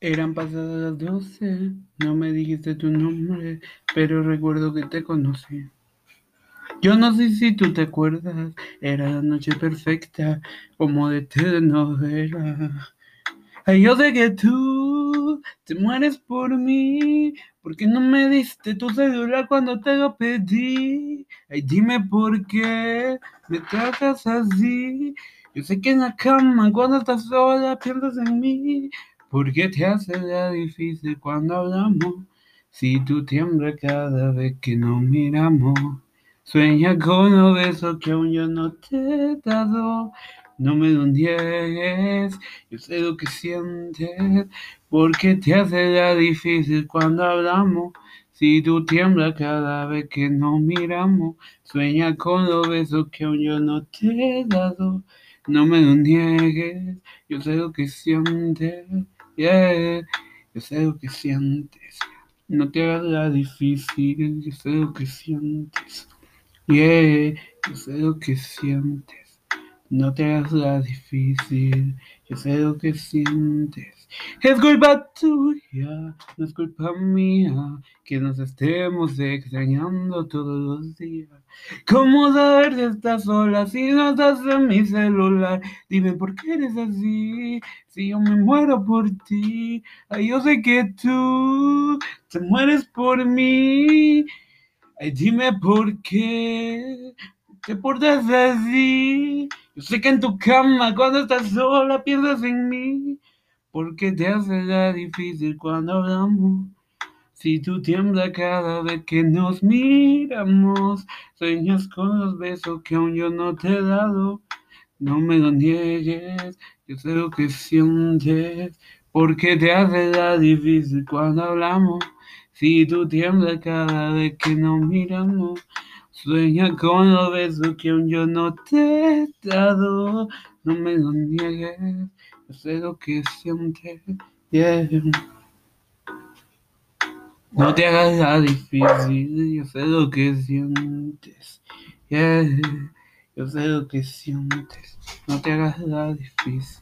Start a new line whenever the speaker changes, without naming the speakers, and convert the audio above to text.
Eran pasadas las doce, no me dijiste tu nombre, pero recuerdo que te conocí. Yo no sé si tú te acuerdas, era la noche perfecta, como de telenovela. Ay, yo sé que tú te mueres por mí, porque no me diste tu celular cuando te lo pedí. Ay, dime por qué me tratas así. Yo sé que en la cama cuando estás sola piensas en mí. ¿Por qué te hace la difícil cuando hablamos? Si tú tiemblas cada vez que nos miramos. Sueña con los besos que aún yo no te he dado. No me niegues, yo sé lo que sientes. ¿Por qué te hace la difícil cuando hablamos? Si tú tiemblas cada vez que nos miramos. Sueña con los besos que aún yo no te he dado. No me lo niegues, yo sé lo que sientes. Yeah, yo sé lo que sientes. No te hagas la difícil, yo sé lo que sientes. Yeah, yo sé lo que sientes. No te hagas la difícil, yo sé lo que sientes. Es culpa tuya, no es culpa mía, que nos estemos extrañando todos los días. ¿Cómo saber si estás sola si no estás en mi celular? Dime por qué eres así, si yo me muero por ti. Ay, yo sé que tú te mueres por mí. Ay, dime por qué te portas así. Sé que en tu cama cuando estás sola piensas en mí. Porque te hace la difícil cuando hablamos. Si tú tiemblas cada vez que nos miramos, sueñas con los besos que aún yo no te he dado. No me lo niegues, yo sé lo que sientes. Porque te hace la difícil cuando hablamos. Si tú tiemblas cada vez que nos miramos, sueña con los besos que aún yo no te he dado. No me lo niegues, yo sé lo que sientes. Yeah. No te hagas la difícil, yo sé lo que sientes. Yeah. Yo sé lo que sientes. No te hagas la difícil.